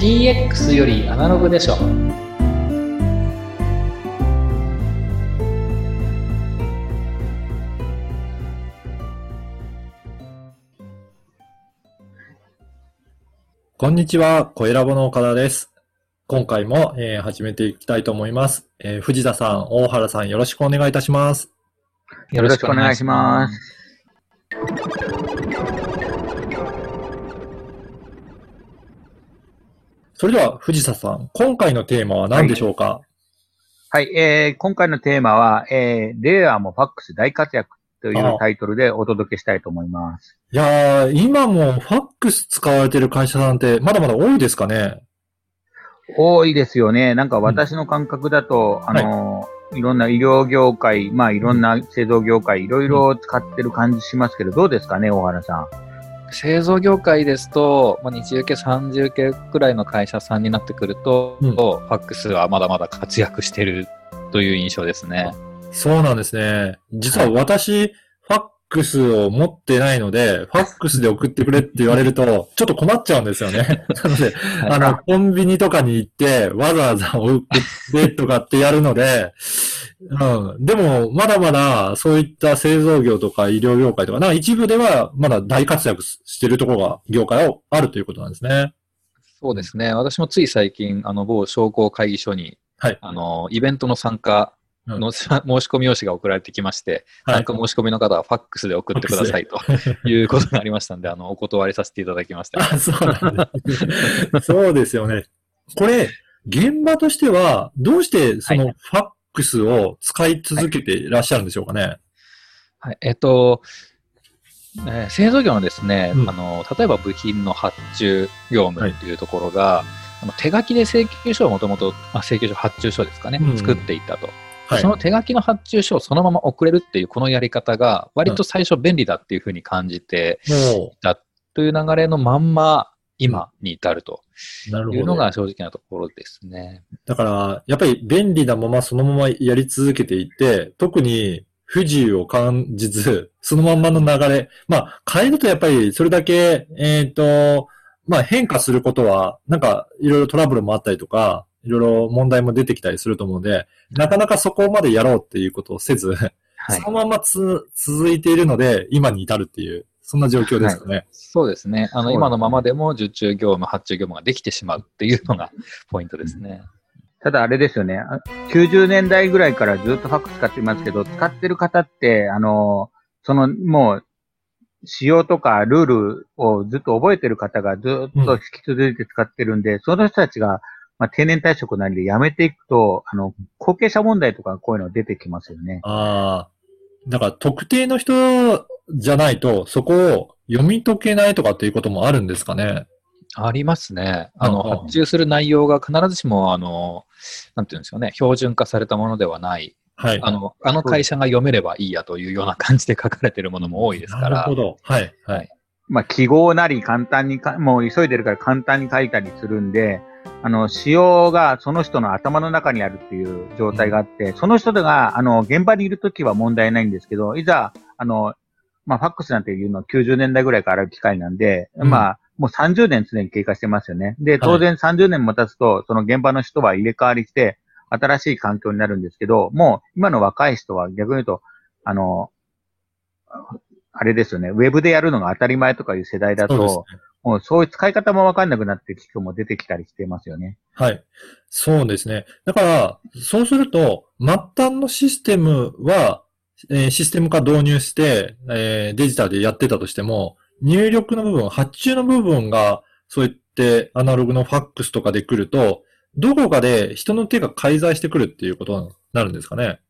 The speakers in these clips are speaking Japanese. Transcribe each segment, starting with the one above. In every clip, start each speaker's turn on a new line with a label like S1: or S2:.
S1: DX よりアナログでしょ
S2: こんにちは、小ラボの岡田です。今回も、えー始めていきたいと思います、えー藤田さん、大原さん、よろしくお願いいたします。
S1: よ
S3: ろしくお願いします。
S2: それでは、藤田さん、今回のテーマは何でしょうか、
S3: はい、えー、今回のテーマは、えー、レアもファックス大活躍というタイトルでお届けしたいと思います。
S2: い、やー、今もファックス使われてる会社さんって、まだまだ多いですかね？
S3: 多いですよね。なんか私の感覚だと、あのーいろんな医療業界、まあいろんな製造業界、いろいろ使ってる感じしますけど、どうですかね、大原さん？
S1: 製造業界ですと、まあ、20系、30系くらいの会社さんになってくると、
S2: うん
S1: ファックスはまだまだ活躍してるという印象ですね。
S2: そうなんですね。実は私、ファックスを持ってないので、ファックスで送ってくれって言われると、ちょっと困っちゃうんですよね。なので、あの、コンビニとかに行って、わざわざ送ってとかってやるので、うん。でも、まだまだ、そういった製造業とか医療業界とか、なんか一部では、まだ大活躍してるところが、業界はあるということなんですね。
S1: そうですね。私もつい最近、あの、某商工会議所に、
S2: はい
S1: あの、イベントの参加の、申し込み用紙が送られてきまして、
S2: はい
S1: 参加申し込みの方はファックスで送ってくださいということがありましたんで、あの、お断りさせていただきました。
S2: あ、そうなんですね。そうですよね。これ、現場としては、どうしてそのファックスを使い続けていらっしゃるんでしょうかね？
S1: はい、えっと、えー製造業のですね、
S2: うん
S1: あの、例えば部品の発注業務っていうところが、あの手書きで請求書をもともと、まあ、請求書、発注書ですかね、
S2: うん
S1: 作っていったと。
S2: はい
S1: そ。の手書きの発注書をそのまま送れるっていうこのやり方が、割と最初便利だっていうふうに感じて、
S2: も
S1: という流れのまんま、今に至るという。のが正直なところですね。
S2: だから、やっぱり便利なままそのままやり続けていて、特に不自由を感じず、そのまんまの流れ。まあ、変えるとやっぱりそれだけ、えっ、と、まあ変化することは、なんかいろいろトラブルもあったりとか、いろいろ問題も出てきたりすると思うので、なかなかそこまでやろうっていうことをせず、
S1: はい
S2: その。ままつ続いているので、今に至るっていう、そんな状況ですよね。
S1: そうですね。あの、今のままでも受注業務、発注業務ができてしまうっていうのがポイントですね。
S3: ただあれですよね。あ90年代ぐらいからずっとファックス使ってますけど、使ってる方って、あの、その、もう、仕様とかルールをずっと覚えてる方がずっと引き続いて使ってるんで、その人たちが、まあ、定年退職なりで辞めていくと、あの、後継者問題とかこういうの出てきますよね。
S2: ああ。だから特定の人じゃないと、そこを読み解けないとかっていうこともあるんですかね。
S1: ありますね。あの、発注する内容が必ずしも、あの、なんていうんですかね、標準化されたものではない。
S2: はい。
S1: あの、あの会社が読めればいいやというような感じで書かれているものも多いですから
S2: なるほ。ど。はい。は
S1: はいい。
S3: まあ、記号なり簡単にか、もう急いでるから簡単に書いたりするんで、あの、仕様がその人の頭の中にあるっていう状態があって、その人が、あの、現場にいるときは問題ないんですけど、いざ、あの、まあ、ファックスなんていうのは90年代ぐらいからある機械なんで、
S2: うん。
S3: まあ、もう30年すでに経過してますよね。で、当然30年も経つと、その現場の人は入れ替わりして、新しい環境になるんですけど、もう今の若い人は逆に言うと、あの、あれですよね、ウェブでやるのが当たり前とかいう世代だと、もうそういう使い方もわかんなくなって機種も出てきたりしてますよね。
S2: はい。そうですね。だから、そうすると、末端のシステムは、えーシステム化導入して、えーデジタルでやってたとしても、入力の部分、発注の部分が、そう言ってアナログのファックスとかで来ると、どこかで人の手が介在してくるっていうことになるんですかね。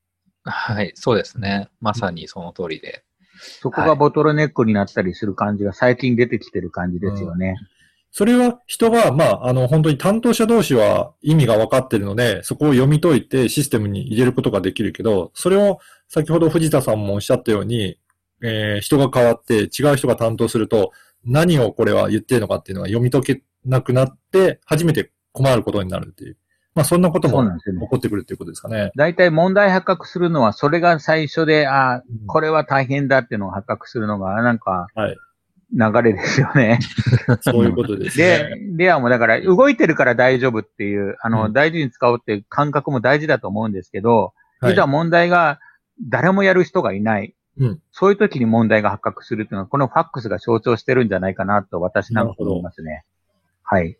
S1: はい、そうですね。まさにその通りで。
S3: そこがボトルネックになったりする感じが最近出てきてる感じですよね。
S2: それは人が、まあ、あの、本当に担当者同士は意味が分かってるので、そこを読み解いてシステムに入れることができるけど、それを先ほど藤田さんもおっしゃったように、えー人が変わって違う人が担当すると、何をこれは言ってるのかっていうのが読み解けなくなって、初めて困ることになるっていう。まあ、そんなことも起こってくるっていうことですかね。
S3: 大体問題発覚するのは、それが最初で、ああ、これは大変だっていうのが発覚するのが、なんか、
S2: はい。
S3: 流れですよね。
S2: そういうことです
S3: で
S2: ね。、
S3: ではもうだから動いてるから大丈夫っていう、あの、
S2: うん
S3: 大事に使おうっていう感覚も大事だと思うんですけど、
S2: はい
S3: 実は問題が誰もやる人がいない。
S2: うん
S3: そういう時に問題が発覚するっていうのは、このファックスが象徴してるんじゃないかなと私なんか思いますね。はい。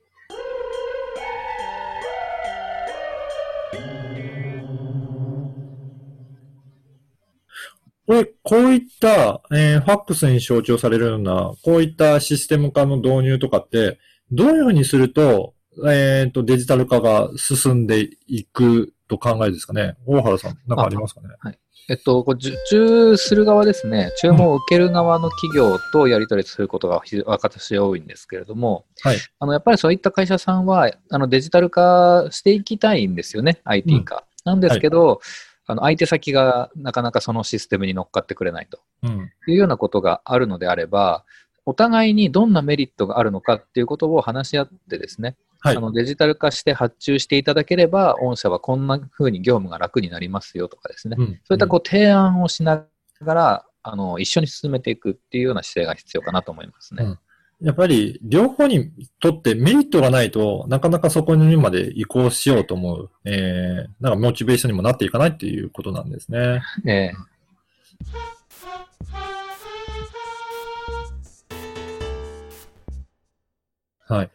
S2: これ、こういった、えーファックスに象徴されるような、こういったシステム化の導入とかって、どういうふうにすると、えっ、と、デジタル化が進んでいくと考えですかね？大原さん、なんかありますかね？
S1: えっと、こう受注する側ですね、注文を受ける側の企業とやり取りすることが非私多いんですけれども、
S2: はい
S1: あのやっぱりそういった会社さんはあのデジタル化していきたいんですよね、IT 化。なんですけど、あの相手先がなかなかそのシステムに乗っかってくれないと
S2: うん。
S1: いうようなことがあるのであれば、お互いにどんなメリットがあるのかっていうことを話し合ってですね、
S2: はい
S1: あ。のデジタル化して発注していただければ、御社はこんな風に業務が楽になりますよとかですね、
S2: うん
S1: そういったこう提案をしながら、あの一緒に進めていくっていうような姿勢が必要かなと思いますね。
S2: うんやっぱり、両方にとってメリットがないとなかなかそこにまで移行しようと思う、えー、なんかモチベーションにもなっていかないっていうことなんですね。
S1: ええ
S2: はい。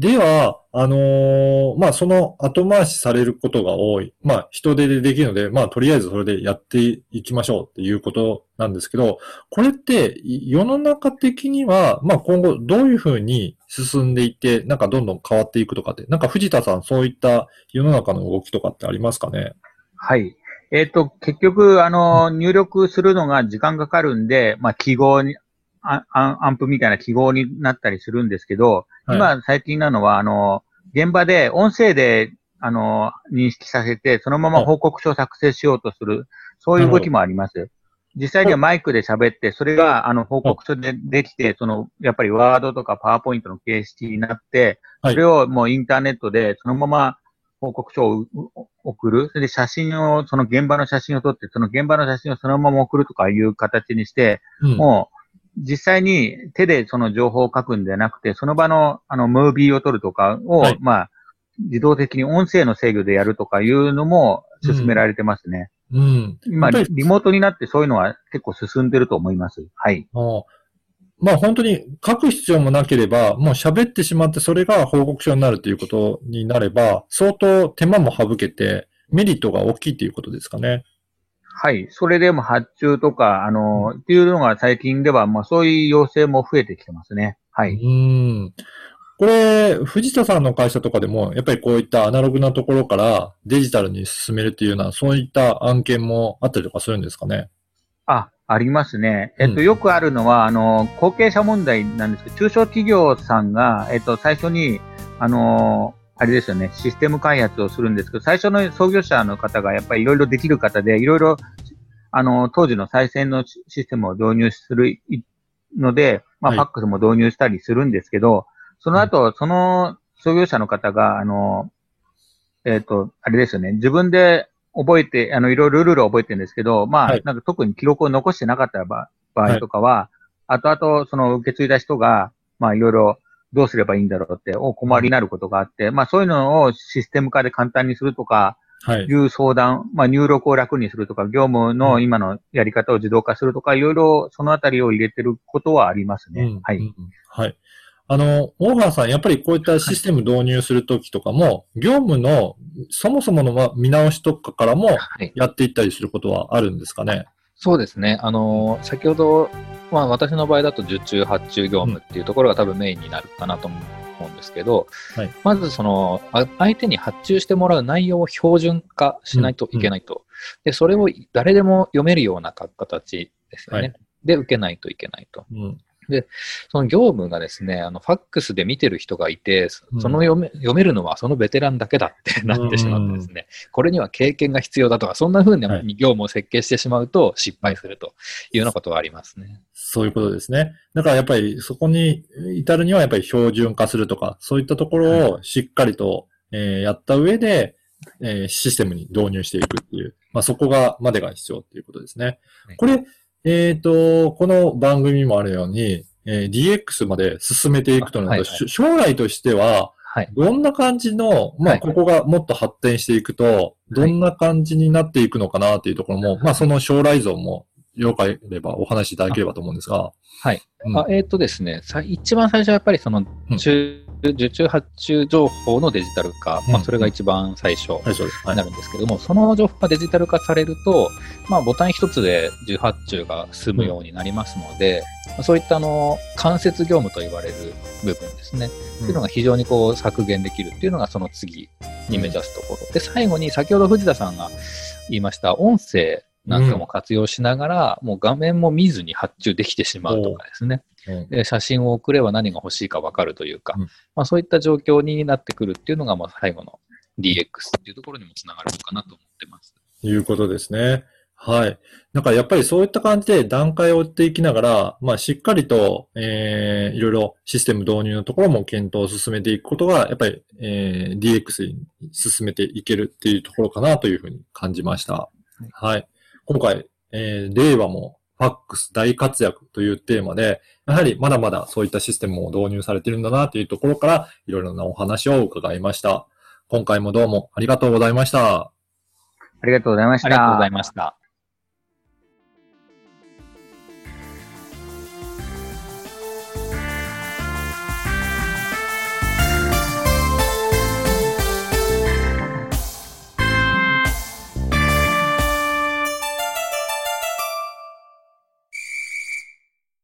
S2: では、あのーまあ、その後回しされることが多い。まあ、人手でできるので、まあ、とりあえずそれでやっていきましょうっていうことなんですけど、これって世の中的には、まあ、今後どういうふうに進んでいって、なんかどんどん変わっていくとかって、なんか藤田さんそういった世の中の動きとかってありますかね？
S3: はい。えっ、と、結局、あの、入力するのが時間かかるんで、まあ、記号に、アアンプみたいな記号になったりするんですけど、
S2: はい
S3: 今最近なのは、あの、現場で音声で、あの、認識させて、そのまま報告書を作成しようとする、そういう動きもあります。実際にはマイクで喋って、それが、あの、報告書でできて、その、やっぱりワードとかパワーポイントの形式になって、
S2: はい
S3: それをもうインターネットで、そのまま報告書をう送る。それで写真を、その現場の写真を撮って、その現場の写真をそのまま送るとかいう形にして、
S2: うん。
S3: もう、実際に手でその情報を書くんじゃなくて、その場の、あの、ムービーを撮るとかを、
S2: はい
S3: まあ、自動的に音声の制御でやるとかいうのも進められてますね。
S2: うん。
S3: 今、
S2: やっぱり
S3: リモートになってそういうのは結構進んでると思います。はい。
S2: まあ本当に書く必要もなければ、もう喋ってしまってそれが報告書になるということになれば、相当手間も省けてメリットが大きいということですかね。
S3: はい。それでも発注とか、あの、っていうのが最近では、まあそういう要請も増えてきてますね。は
S2: う
S3: い。
S2: ん。これ、藤田さんの会社とかでも、やっぱりこういったアナログなところからデジタルに進めるっていうような、そういった案件もあったりとかするんですかね？
S3: あ、ありますね。えっと、
S2: うん
S3: よくあるのは、あの、後継者問題なんですけど、中小企業さんが、えっと、最初に、あの、あれですよね、システム開発をするんですけど、最初の創業者の方がやっぱりいろいろできる方で、いろいろ、あの、当時の再生のシシステムを導入するので、まあ、
S2: はい。
S3: ファックスも導入したりするんですけど、その後、その創業者の方が、あの、えっ、と、あれですよね、自分で覚えて、あの、いろいろルールを覚えてるんですけど、まあ、
S2: はい。
S3: なんか特に記録を残してなかった場場合とかは、後々その受け継いだ人が、まあ、いろいろどうすればいいんだろうって、お困りになることがあって、まあ、そういうのをシステム化で簡単にするとか、
S2: はい。
S3: いう相談、まあ、入力を楽にするとか、業務の今のやり方を自動化するとか、いろいろそのあたりを入れてることはありますね。
S2: うん
S3: はい。
S2: うんはい。あの、大原さん、やっぱりこういったシステム導入するときとかも、業務のそもそものま見直しとかからも
S1: はい、
S2: やっていったりすることはあるんですかね？
S1: そうですね。あの、先ほど、まあ私の場合だと受注発注業務っていうところが多分メインになるかなと思うんですけど、
S2: はい
S1: まずその、あ相手に発注してもらう内容を標準化しないといけないと。で、それを誰でも読めるような形ですよね。
S2: はい
S1: で、受けないといけないと。
S2: うん。
S1: その業務がですね、あの、ファックスで見てる人がいて、その読め読めるのはそのベテランだけだって なってしまってですね、これには経験が必要だとか、そんな風
S2: は
S1: に業務を設計してしまうと失敗するというようなことがありますね。
S2: そういうことですね。だからやっぱりそこに至るにはやっぱり標準化するとか、そういったところをしっかりと、えーやった上で、えーシステムに導入していくっていう、まあそこが、までが必要っていうことですね
S1: はい。
S2: これ、えっ、と、この番組にもあるように、えー DX まで進めていくとなると、
S1: あはいはい
S2: し将来としては、
S1: はい。
S2: どんな感じの、まあ、
S1: はい
S2: ここがもっと発展していくと、どんな感じになっていくのかなっていうところも、まあ、その将来像も、よければお話しいただければと思うんですが。
S1: はい。
S2: うん
S1: あえっ、とですね、さ一番最初はやっぱりその
S2: うん
S1: 中、受注発注情報のデジタル化、
S2: うん。
S1: まあ、それが一番最初にな。るんですけども、その情報がデジタル化されると、まあ、ボタン一つで受発注が済むようになりますので、まあそういったあの間接業務と言われる部分ですね、っていうのが非常にこう削減できるっていうのがその次に目指すところ。で、最後に先ほど藤田さんが言いました音声なんかも活用しながら、もう画面も見ずに発注できてしまうとかですね。
S2: うん
S1: で写真を送れば何が欲しいか分かるというか、
S2: うん
S1: まあ、そういった状況になってくるっていうのが、まあ、最後の DX っていうところにもつながるのかなと思ってます。
S2: いうことですね。はい。だからやっぱりそういった感じで段階を追っていきながら、まあしっかりと、えー、いろいろシステム導入のところも検討を進めていくことが、やっぱり、えー、DX に進めていけるっていうところかなというふうに感じました。はい。今回、えー、令和もファックス大活躍というテーマで、やはりまだまだそういったシステムも導入されているんだなというところから、いろいろなお話を伺いました。今回もどうもありがとうございました。
S3: ありがとうございました。
S1: ありがとうございました。